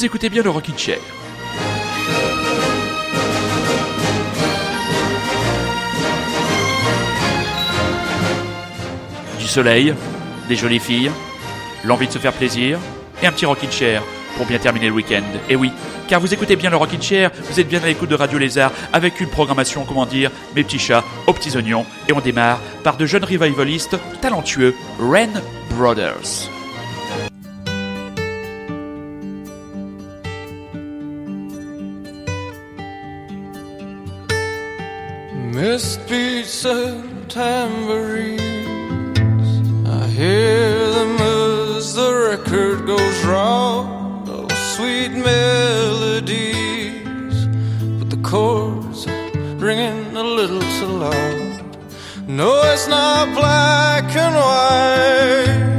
vous écoutez bien le Rockin' Chair. Du soleil, des jolies filles, l'envie de se faire plaisir et un petit Rockin' Chair pour bien terminer le week-end. Et oui, car vous écoutez bien le Rockin' Chair, vous êtes bien à l'écoute de Radio Lézard avec une programmation, comment dire, mes petits chats aux petits oignons. Et on démarre par de jeunes revivalistes talentueux, Ren Brothers. Mist beats and tambourines. I hear them as the record goes round. Oh, sweet melodies, but the chords are ringing a little too loud. No, it's not black and white.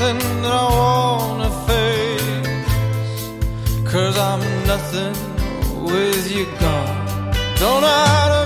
Nothing that I wanna face, cause I'm nothing with you gone. Don't know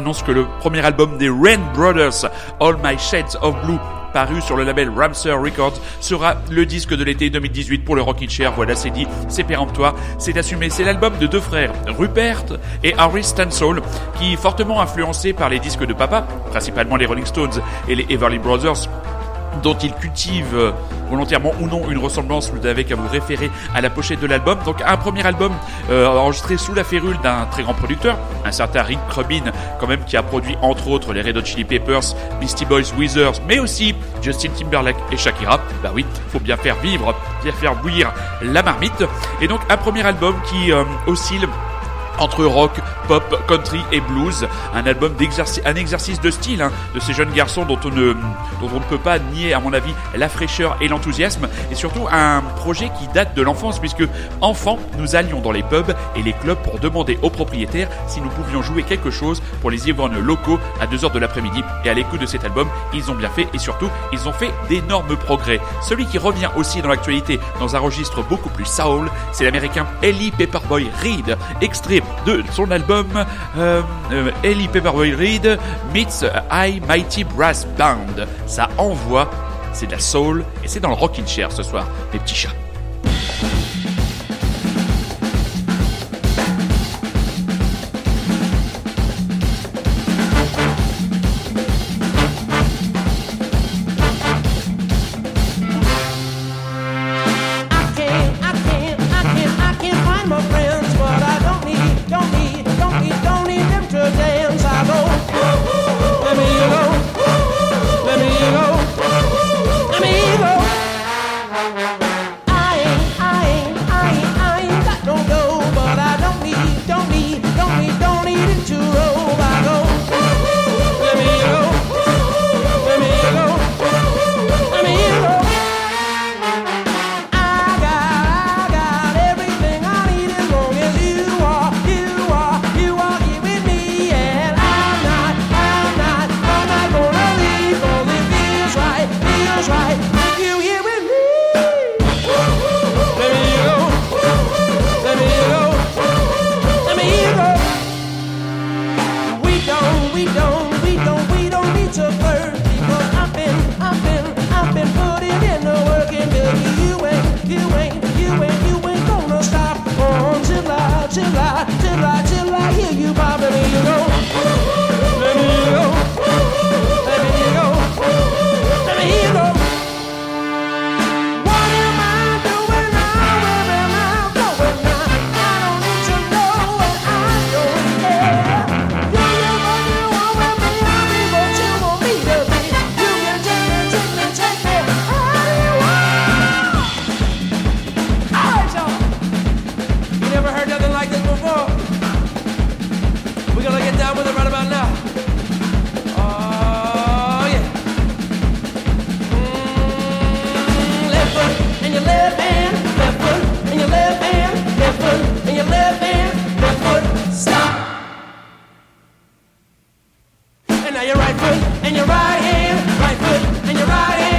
annonce que le premier album des Rain Brothers, All My Shades of Blue, paru sur le label Ramsar Records, sera le disque de l'été 2018 pour le Rockin' Chair. Voilà, c'est dit, c'est péremptoire, c'est assumé. C'est l'album de deux frères, Rupert et Harry Stansall, qui, fortement influencés par les disques de papa, principalement les Rolling Stones et les Everly Brothers, dont il cultive euh, volontairement ou non une ressemblance, vous n'avez qu'à vous référer à la pochette de l'album. Donc un premier album euh, enregistré sous la férule d'un très grand producteur, un certain Rick Rubin, quand même qui a produit entre autres les Red Hot Chili Peppers, Beastie Boys, Wizards, mais aussi Justin Timberlake et Shakira. Bah oui, faut bien faire vivre, bien faire bouillir la marmite. Et donc un premier album qui euh, oscille entre rock, pop, country et blues. Un album d'exercice, un exercice de style hein, de ces jeunes garçons dont on, ne, dont on ne peut pas nier, à mon avis, la fraîcheur et l'enthousiasme. Et surtout un projet qui date de l'enfance, puisque enfant, nous allions dans les pubs et les clubs pour demander aux propriétaires si nous pouvions jouer quelque chose pour les ivrognes locaux à 2h de l'après-midi. Et à l'écoute de cet album, ils ont bien fait et surtout, ils ont fait d'énormes progrès. Celui qui revient aussi dans l'actualité dans un registre beaucoup plus soul, c'est l'américain Ellie Pepperboy Reed, extrait de son album euh, euh, Ellie Pepperboy Reed meets High Mighty Brass Band. Ça envoie, c'est de la soul et c'est dans le rocking chair ce soir, les petits chats. now your right foot and your right hand, right foot and your right hand.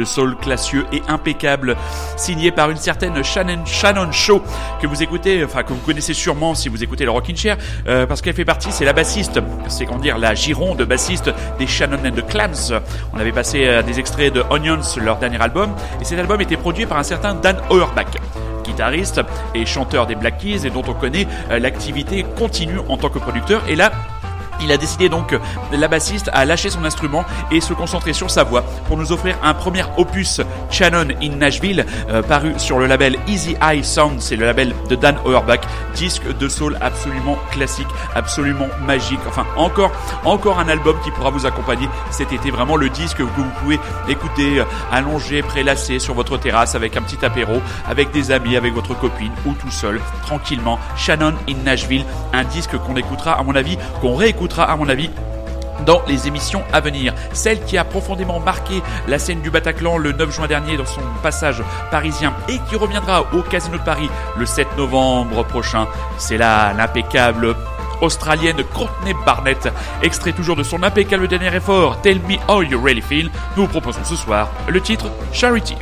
De soul classieux et impeccable, signé par une certaine Shannon, Shannon Shaw, que vous écoutez, enfin que vous connaissez sûrement si vous écoutez le Rockin' Chair, euh, parce qu'elle fait partie, c'est la bassiste, c'est comment dire, la gironde bassiste des Shannon and the Clams. On avait passé euh, des extraits de Onions, leur dernier album, et cet album était produit par un certain Dan Auerbach guitariste et chanteur des Black Keys et dont on connaît euh, l'activité continue en tant que producteur. Et là, il a décidé donc, la bassiste, à lâcher son instrument et se concentrer sur sa voix pour nous offrir un premier opus Shannon in Nashville, euh, paru sur le label Easy Eye Sound, c'est le label de Dan Auerbach, disque de soul absolument classique, absolument magique. Enfin, encore, encore un album qui pourra vous accompagner cet été, vraiment le disque que vous pouvez écouter euh, allongé, prélassé sur votre terrasse avec un petit apéro, avec des amis, avec votre copine ou tout seul, tranquillement. Shannon in Nashville, un disque qu'on écoutera, à mon avis, qu'on à mon avis, dans les émissions à venir. Celle qui a profondément marqué la scène du Bataclan le 9 juin dernier dans son passage parisien et qui reviendra au Casino de Paris le 7 novembre prochain, c'est là l'impeccable australienne Courtney Barnett, extrait toujours de son impeccable dernier effort Tell Me How You Really Feel. Nous vous proposons ce soir le titre Charity.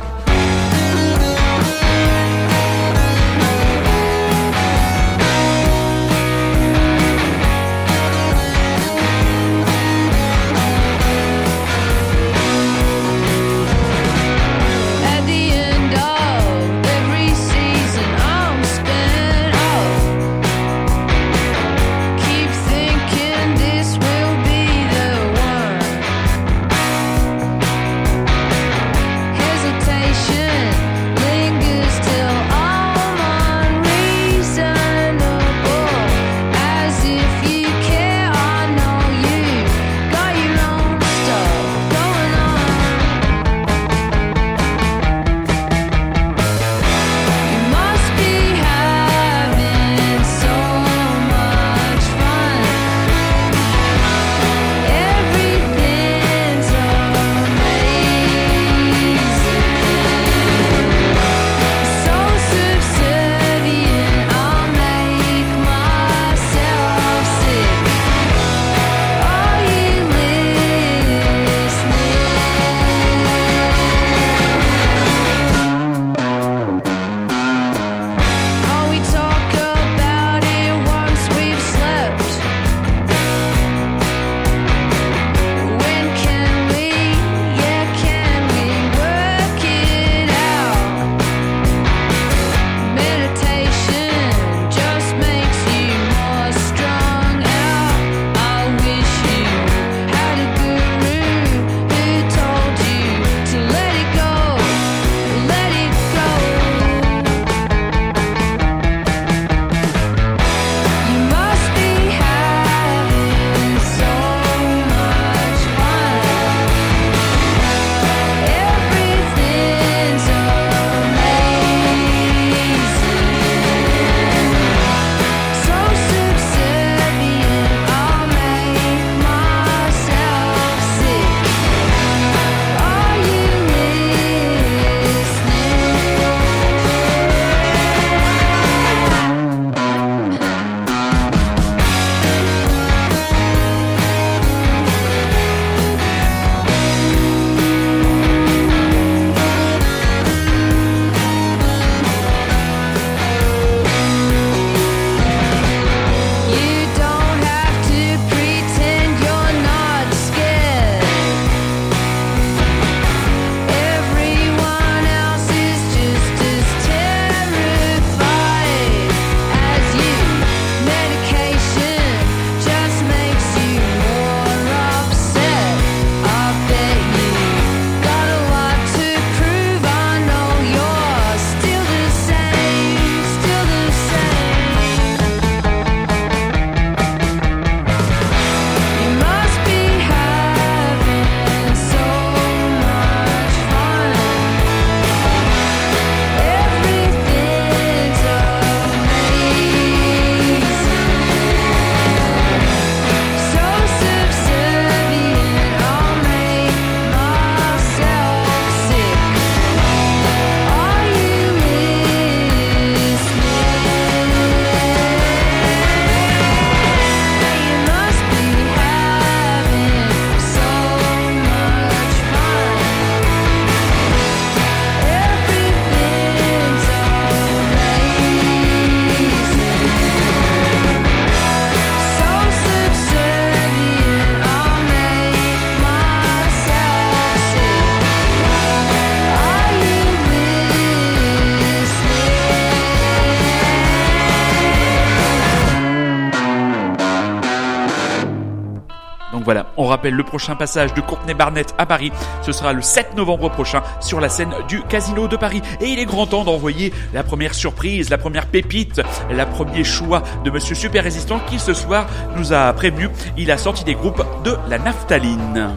On rappelle le prochain passage de Courtney Barnett à Paris. Ce sera le 7 novembre prochain sur la scène du Casino de Paris. Et il est grand temps d'envoyer la première surprise, la première pépite, la premier choix de Monsieur Super Résistant qui ce soir nous a prévenu. Il a sorti des groupes de la naphtaline.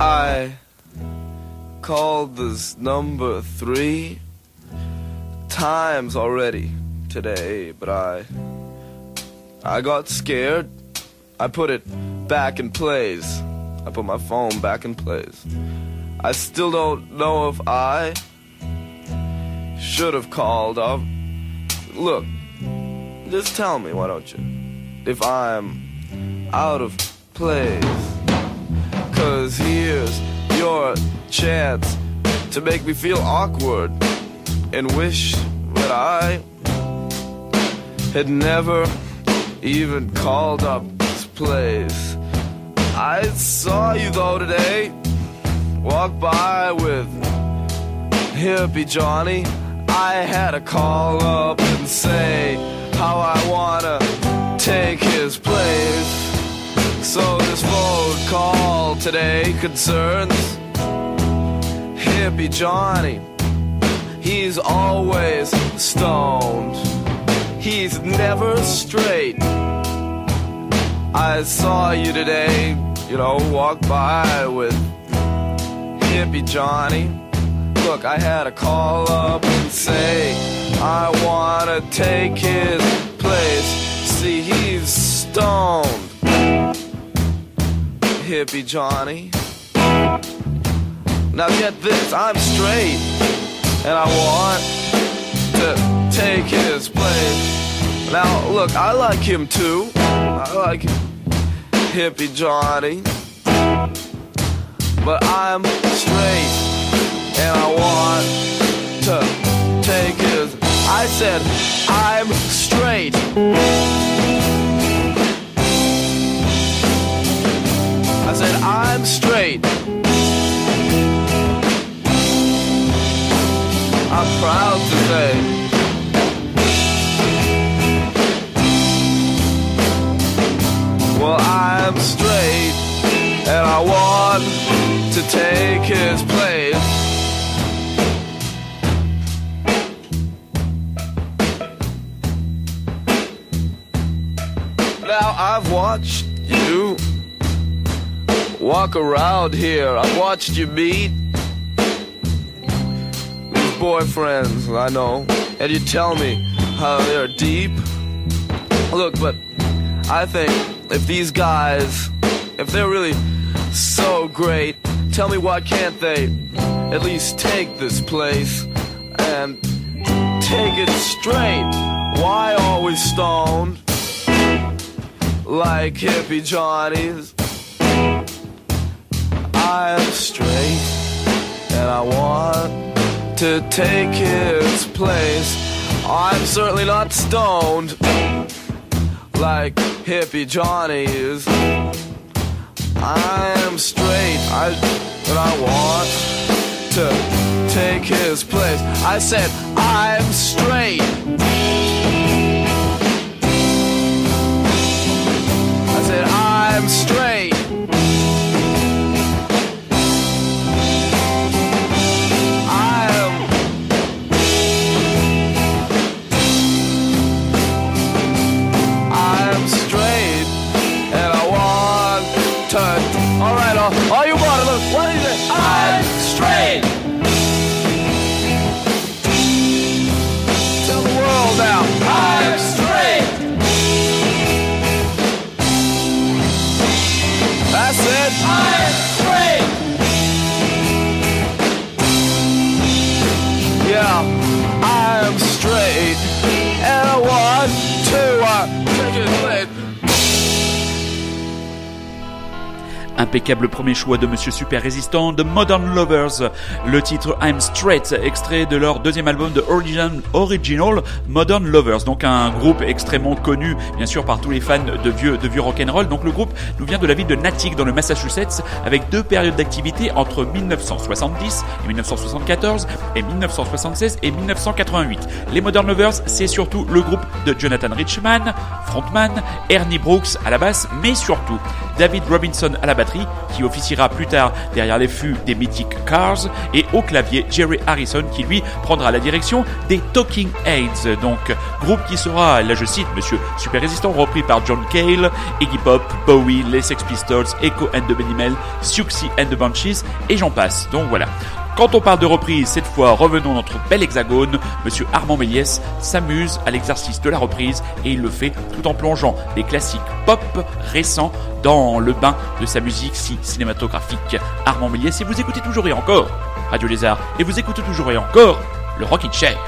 I called this number three times already today, but I I got scared. I put it back in place. I put my phone back in place. I still don't know if I should have called up. Look, just tell me, why don't you? If I'm out of place. Cause here's your chance to make me feel awkward and wish that I had never even called up this place. I saw you though today, walk by with hippie Johnny. I had to call up and say how I wanna take his place. So this phone call today concerns hippie Johnny. He's always stoned. He's never straight. I saw you today, you know, walk by with hippie Johnny. Look, I had to call up and say I wanna take his place. See, he's stoned hippie Johnny. Now get this, I'm straight, and I want to take his place. Now look, I like him too. I like hippie Johnny. But I'm straight, and I want to take his. I said, I'm straight. I said, I'm straight. I'm proud to say. Well, I'm straight, and I want to take his place. Now I've watched you walk around here. I've watched you meet these boyfriends, I know, and you tell me how they're deep. Look, but I think if these guys, if they're really so great, tell me why can't they at least take this place and take it straight? Why always stoned like hippie Johnnies? I'm straight and I want to take his place. I'm certainly not stoned like hippie Johnny is. I'm straight, I and I want to take his place. I said I'm straight. L'impeccable premier choix de Monsieur Super Résistant de Modern Lovers. Le titre I'm Straight, extrait de leur deuxième album de Original, Original Modern Lovers. Donc un groupe extrêmement connu, bien sûr, par tous les fans de vieux, de vieux rock'n'roll. Donc le groupe nous vient de la ville de Natick dans le Massachusetts avec deux périodes d'activité entre 1970 et 1974 et 1976 et 1988. Les Modern Lovers, c'est surtout le groupe de Jonathan Richman, frontman, Ernie Brooks à la basse, mais surtout David Robinson à la batterie, qui officiera plus tard derrière les fûts des mythiques Cars, et au clavier Jerry Harrison, qui lui prendra la direction des Talking Heads, donc groupe qui sera, là je cite Monsieur Super Résistant, repris par John Cale, Iggy Pop, Bowie, les Sex Pistols, Echo and the Benimel, Siouxsie and the Banshees, et j'en passe. Donc voilà. Quand on parle de reprise, cette fois revenons dans notre bel hexagone, Monsieur Armand Méliès s'amuse à l'exercice de la reprise et il le fait tout en plongeant des classiques pop récents dans le bain de sa musique si cinématographique. Armand Méliès et vous écoutez toujours et encore Radio Lézard et vous écoutez toujours et encore le Rockin' Chair.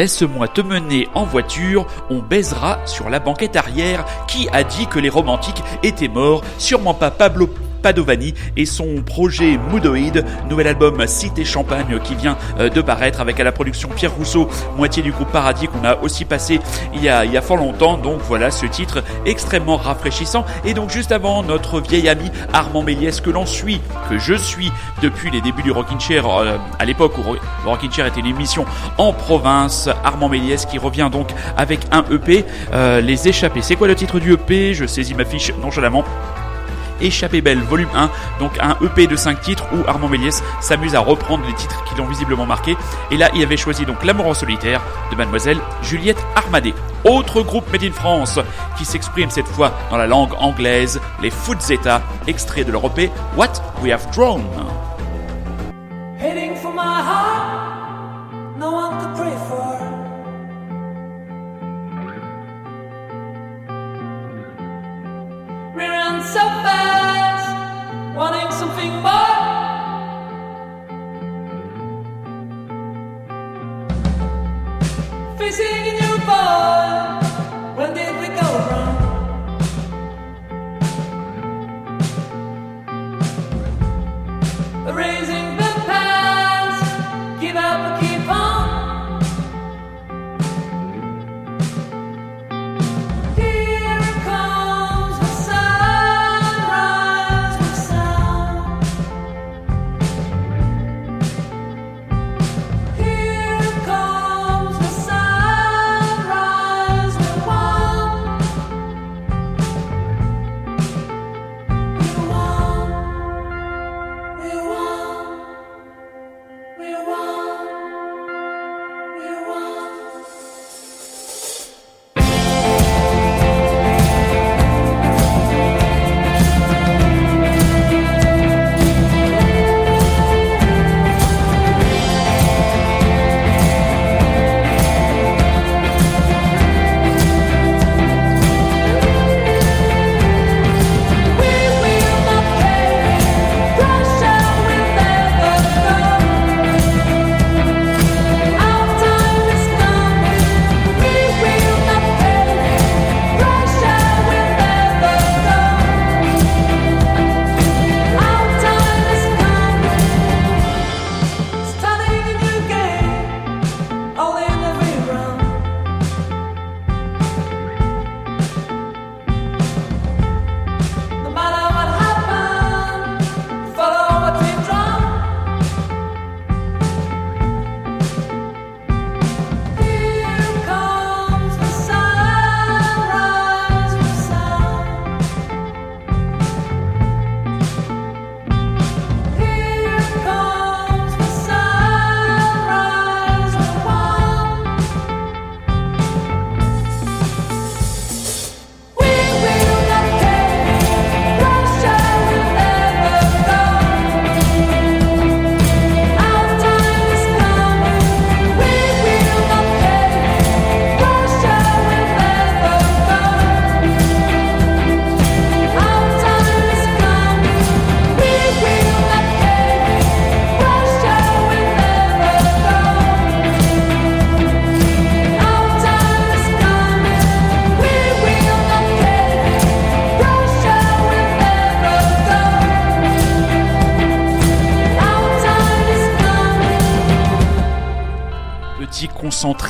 Laisse-moi te mener en voiture, on baisera sur la banquette arrière. Qui a dit que les romantiques étaient morts? Sûrement pas Pablo Padovani et son projet Moodoid, nouvel album Cité Champagne qui vient euh, de paraître avec à la production Pierre Rousseau, moitié du groupe Paradis qu'on a aussi passé il y a, il y a fort longtemps. Donc voilà ce titre extrêmement rafraîchissant. Et donc juste avant, notre vieil ami Armand Méliès que l'on suit, que je suis depuis les débuts du Rockin' Chair, euh, à l'époque où Ro- Rockin' Chair était une émission en province. Armand Méliès qui revient donc avec un EP, euh, Les Échappés. C'est quoi le titre du EP Je saisis ma fiche nonchalamment. Échappée Belle volume 1, donc un EP de 5 titres où Armand Méliès s'amuse à reprendre les titres qui l'ont visiblement marqué. Et là, il avait choisi donc L'amour en solitaire de mademoiselle Juliette Armadet. Autre groupe Made in France qui s'exprime cette fois dans la langue anglaise, les Footzeta, extrait de leur EP What We Have Drawn. Heading for my heart, no one could pray for. So wanting something more. Facing a new boy,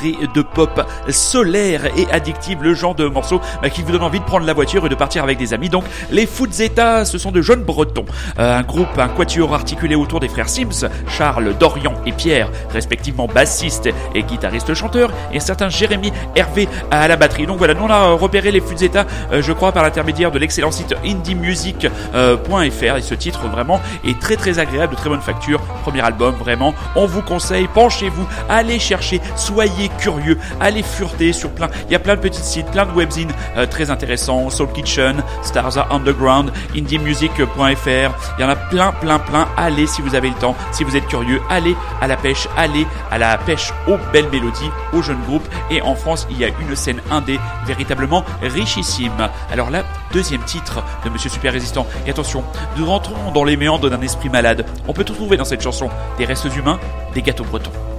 de pop solaire et addictif, le genre de morceau bah, qui vous donne envie de prendre la voiture et de partir avec des amis. Donc les Footzeta, ce sont de jeunes bretons. Euh, un groupe, un quatuor articulé autour des frères Sims, Charles, Dorian et Pierre, respectivement bassistes et guitaristes chanteurs, et certains Jérémy, Hervé à la batterie. Donc voilà, nous on a euh, repéré les Footzeta, euh, je crois, par l'intermédiaire de l'excellent site indiemusic.fr et ce titre vraiment est très très agréable, de très bonne facture. Premier album, vraiment, on vous conseille, penchez-vous, allez chercher, soyez curieux, allez sur plein, il y a plein de petits sites, plein de webzines euh, très intéressants, Soul Kitchen, Stars Are Underground, indiemusic.fr, il y en a plein plein plein, allez si vous avez le temps, si vous êtes curieux, allez à la pêche, allez à la pêche aux belles mélodies, aux jeunes groupes, et en France il y a une scène indé véritablement richissime. Alors là, deuxième titre de Monsieur Super Résistant, et attention, nous rentrons dans les méandres d'un esprit malade, on peut tout trouver dans cette chanson, des restes humains, des gâteaux bretons.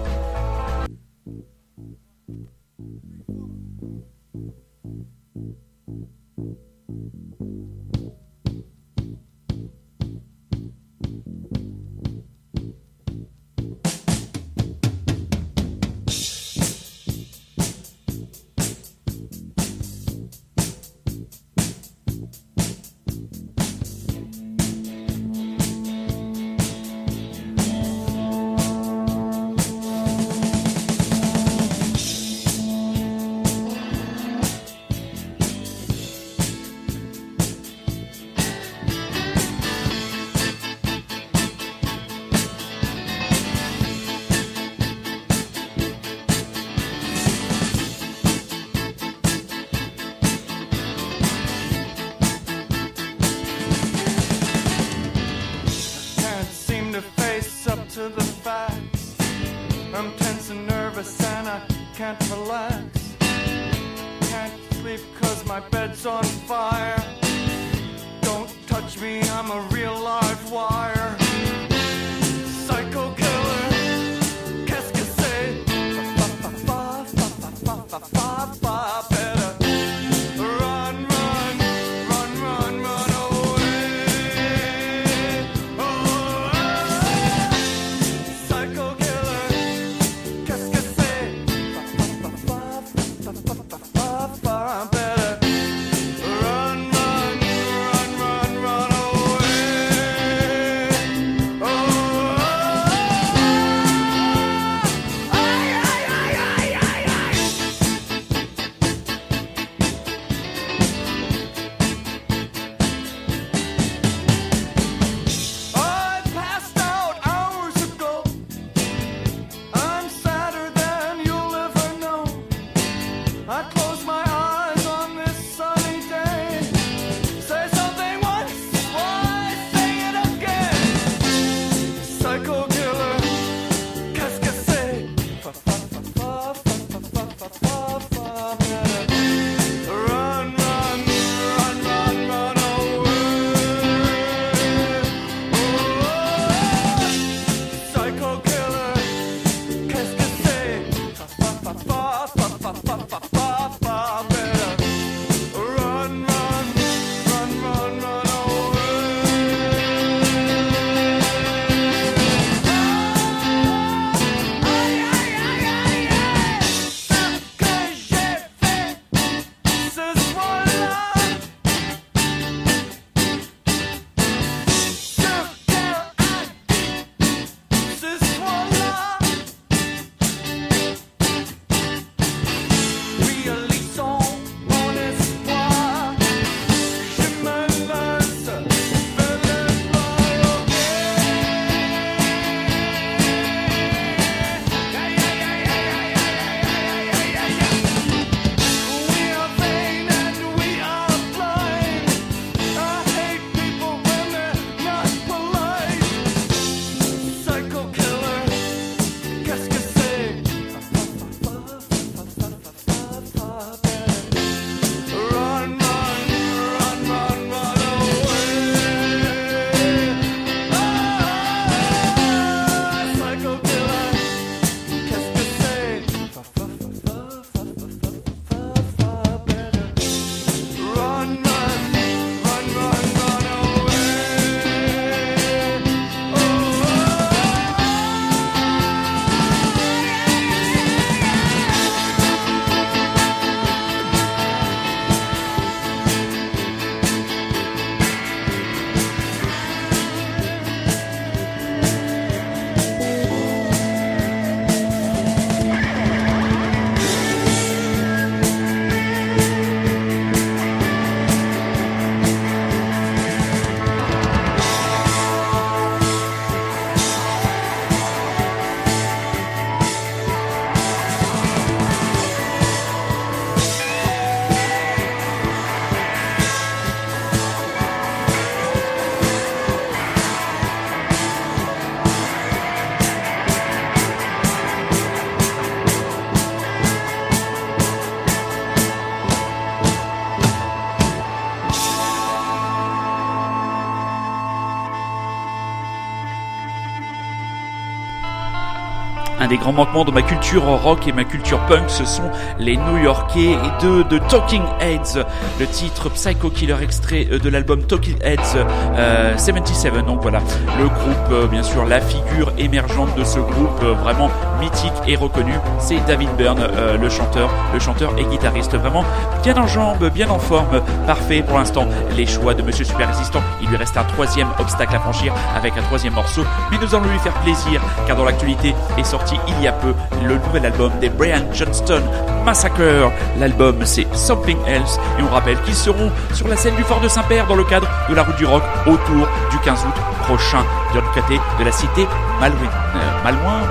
Des grands manquements de ma culture rock et ma culture punk, ce sont les New-Yorkais et de, de Talking Heads. Le titre Psycho Killer extrait euh, de l'album Talking Heads euh, 77. Donc voilà, le groupe, euh, bien sûr, la figure émergente de ce groupe, euh, vraiment mythique et reconnu, c'est David Byrne, euh, le chanteur, le chanteur et guitariste, vraiment bien en jambes, bien en forme, parfait pour l'instant. Les choix de Monsieur Super Résistant, il lui reste un troisième obstacle à franchir avec un troisième morceau, mais nous allons lui faire plaisir, car dans l'actualité est sorti il y a peu le nouvel album des Brian Johnston Massacre. L'album c'est Something Else et on rappelle qu'ils seront sur la scène du Fort de Saint-Père dans le cadre de la route du rock autour du 15 août prochain l'autre côté de la cité Malouine. Euh, Malouin,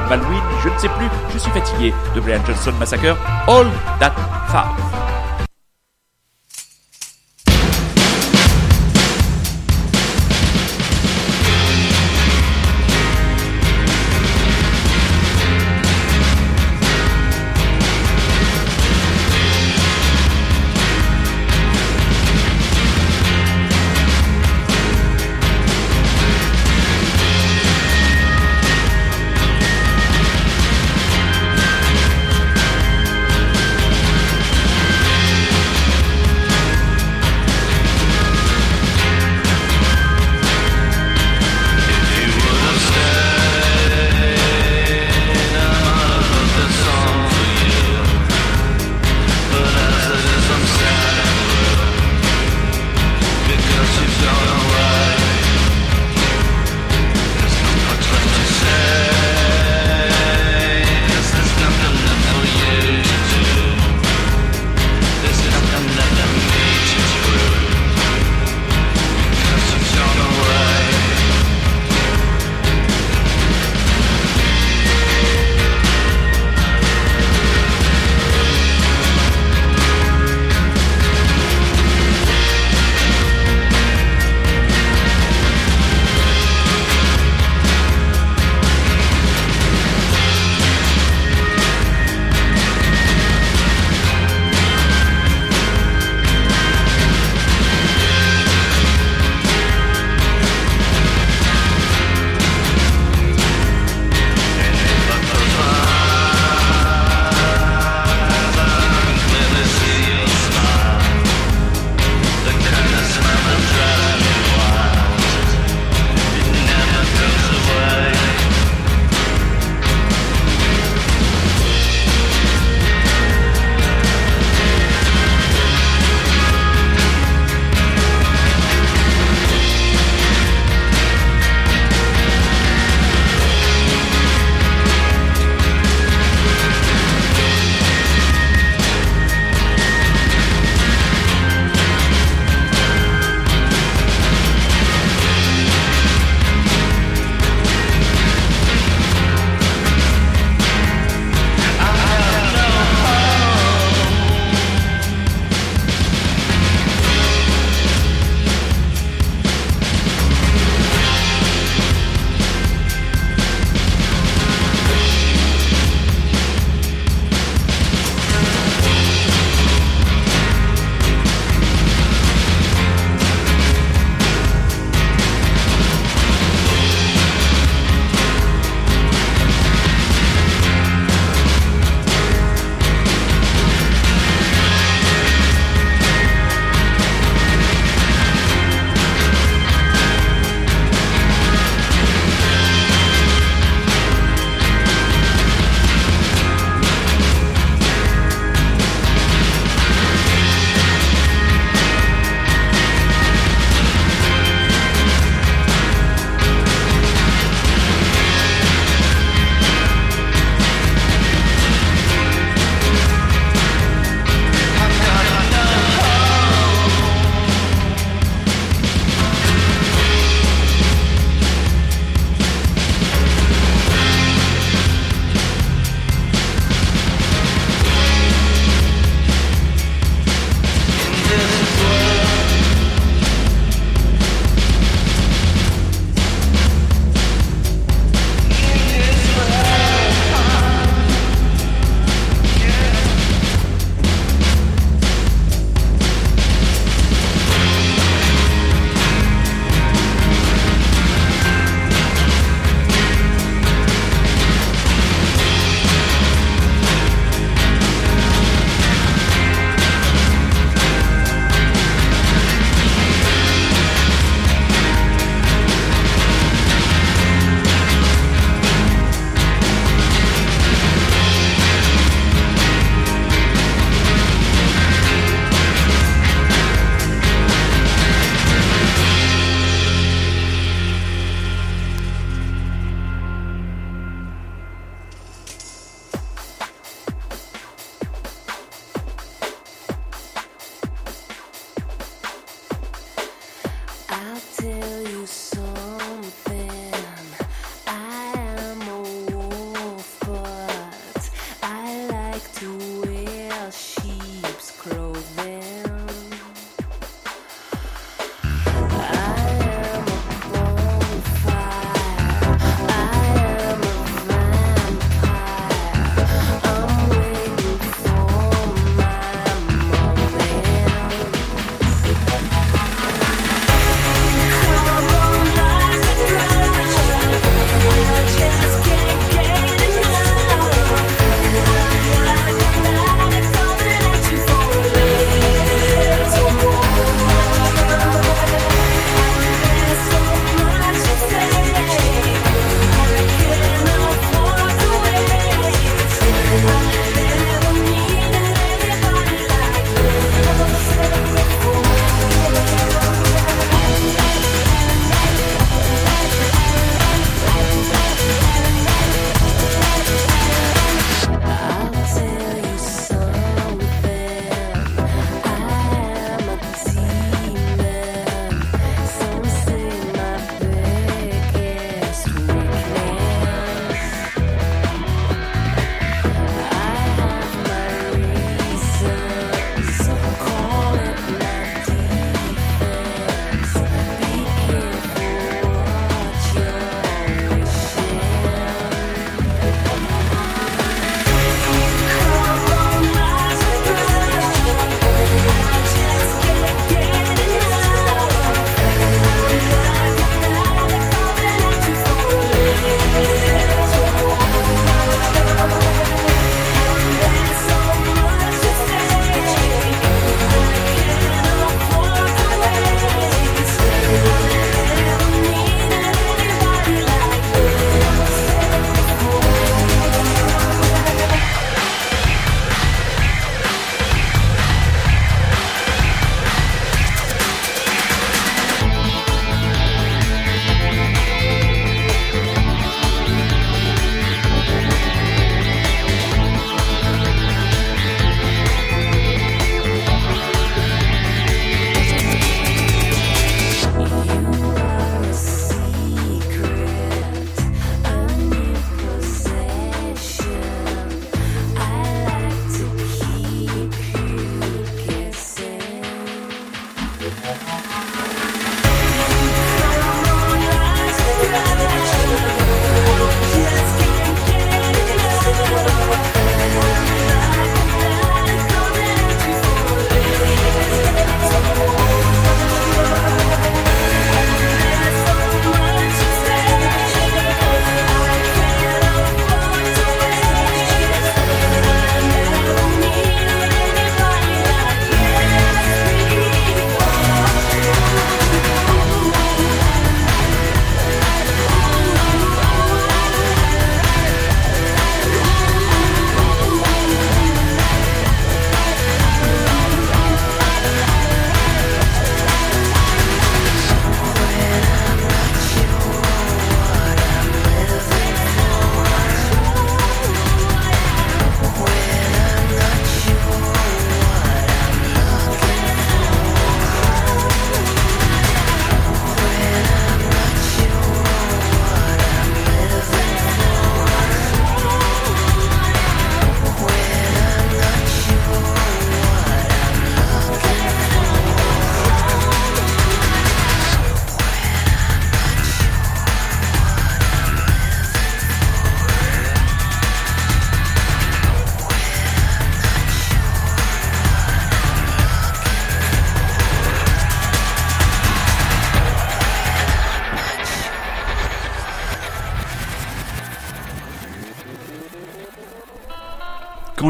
je ne sais plus, je suis fatigué de Brian Johnston Massacre. All That Five.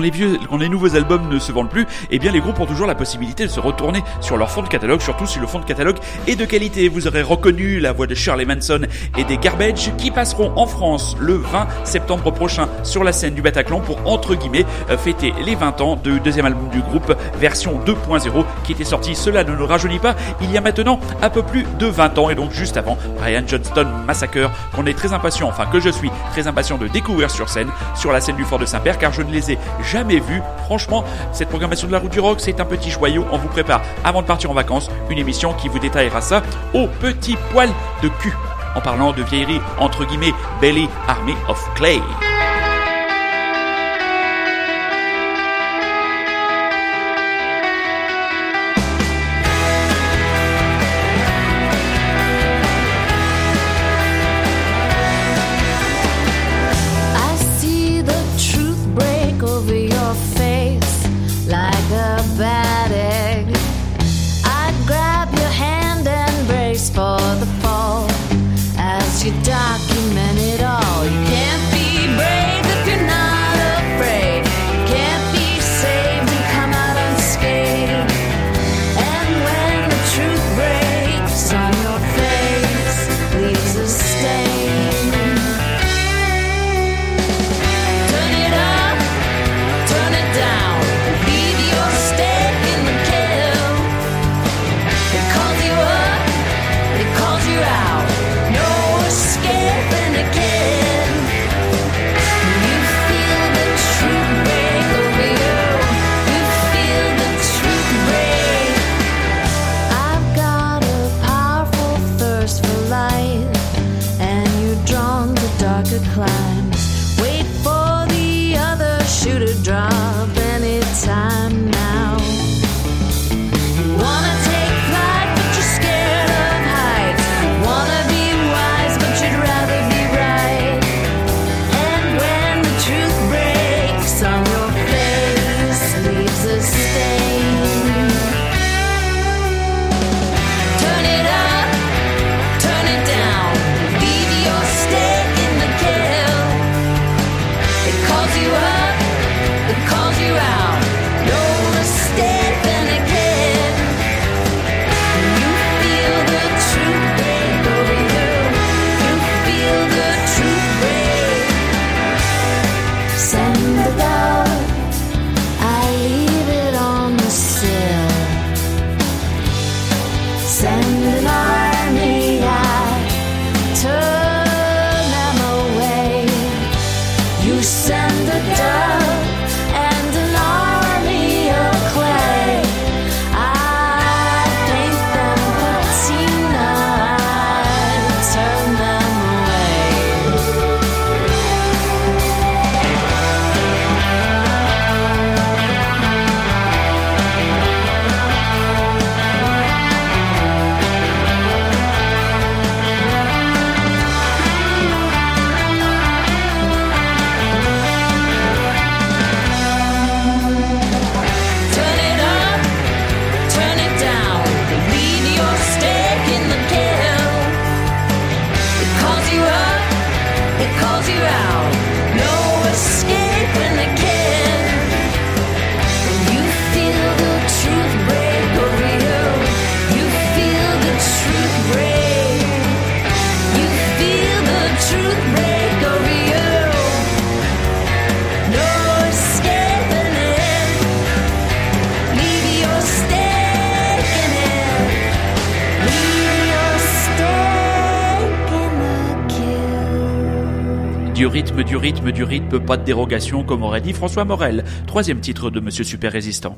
Les quand les nouveaux albums ne se vendent plus, eh bien les groupes ont toujours la possibilité de se retourner sur leur fond de catalogue, surtout si le fond de catalogue est de qualité. Vous aurez reconnu la voix de Shirley Manson et des Garbage qui passeront en France le 20 septembre prochain sur la scène du Bataclan pour entre guillemets euh, fêter les 20 ans du deuxième album du groupe version 2.0 qui était sorti, cela ne le rajeunit pas, il y a maintenant un peu plus de 20 ans et donc juste avant Brian Johnston Massacre qu'on est très impatient, enfin que je suis très impatient de découvrir sur scène, sur la scène du Fort de Saint-Père car je ne les ai jamais vus. Franchement, cette programmation de la route du rock, c'est un petit joyau. On vous prépare avant de partir en vacances une émission qui vous détaillera ça au petit poil de cul. En parlant de vieillerie, entre guillemets, Belly Army of Clay. Rythme, du rythme, pas de dérogation, comme aurait dit François Morel. Troisième titre de Monsieur Super Résistant.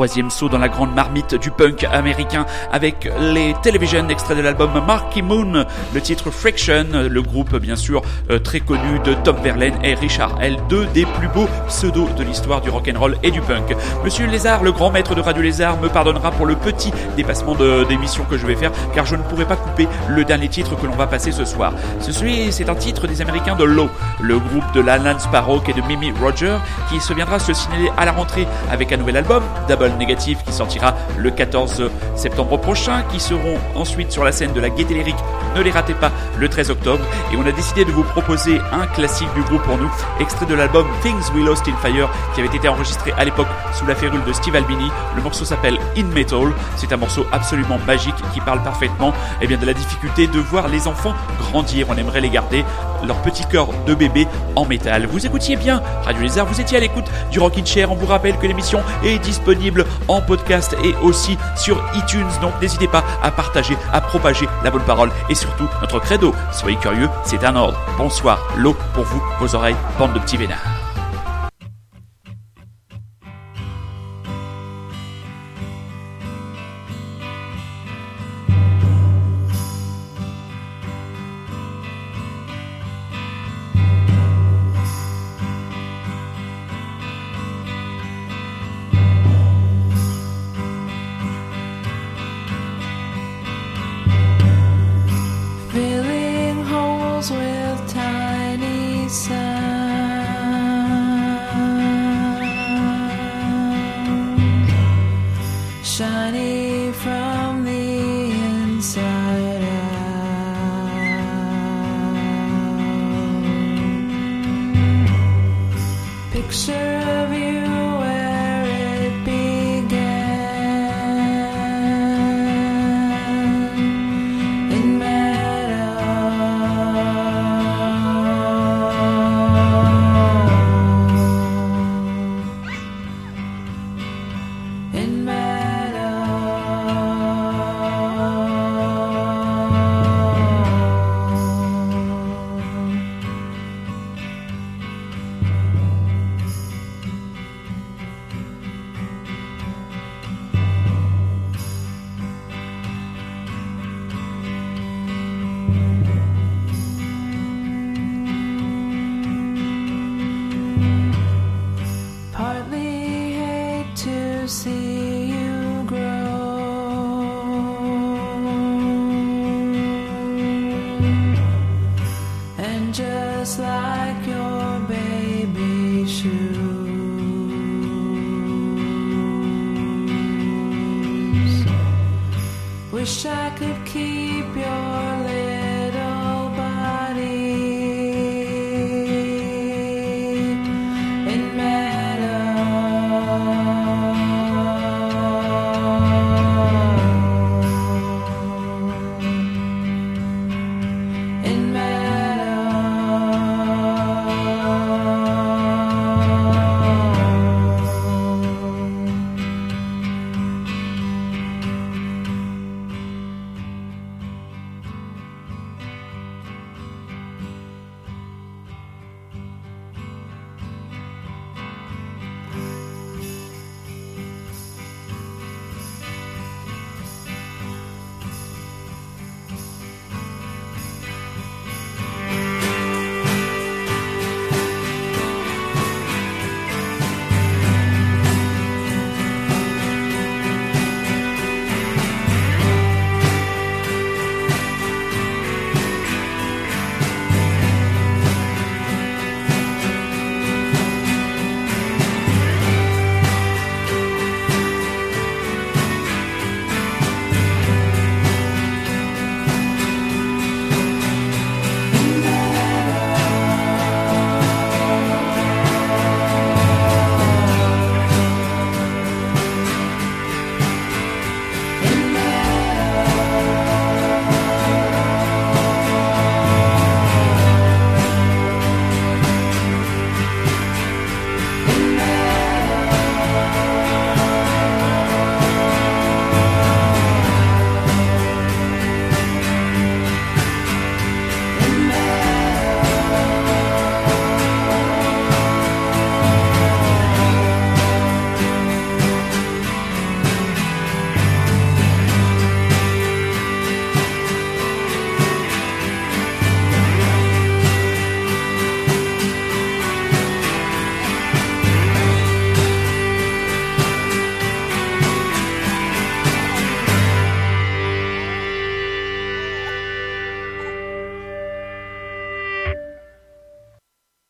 Troisième saut dans la grande marmite du punk américain avec les Television, extrait de l'album Marky Moon, le titre Friction, le groupe bien sûr euh, très connu de Tom Verlaine et Richard L, deux des plus beaux pseudos de l'histoire du rock'n'roll et du punk. Monsieur Lézard, le grand maître de Radio Lézard, me pardonnera pour le petit dépassement d'émission que je vais faire car je ne pourrai pas couper le dernier titre que l'on va passer ce soir. Ceci, c'est un titre des Américains de Low, le groupe de Alan Sparrow et de Mimi Roger qui se viendra se signaler à la rentrée avec un nouvel album, Double Negative, qui sortira le 14 septembre prochain, qui seront ensuite sur la scène de la Gaieté Lyrique, ne les ratez pas, le 13 octobre, et on a décidé de vous proposer un classique du groupe pour nous, extrait de l'album Things We Lost in Fire, qui avait été enregistré à l'époque sous la férule de Steve Albini. Le morceau s'appelle In Metal, c'est un morceau absolument magique qui parle parfaitement eh bien, de la difficulté de voir les enfants grandir, on aimerait les garder, leur petit corps de bébé en métal. Vous écoutiez bien Radio Lézard, vous étiez à l'écoute du Rockin' Chair, on vous rappelle que l'émission est disponible en podcast et aussi sur iTunes, donc n'hésitez pas à partager, à propager la bonne parole et surtout notre credo, soyez curieux, c'est un ordre. Bonsoir, l'eau pour vous, vos oreilles, bande de petits vénards.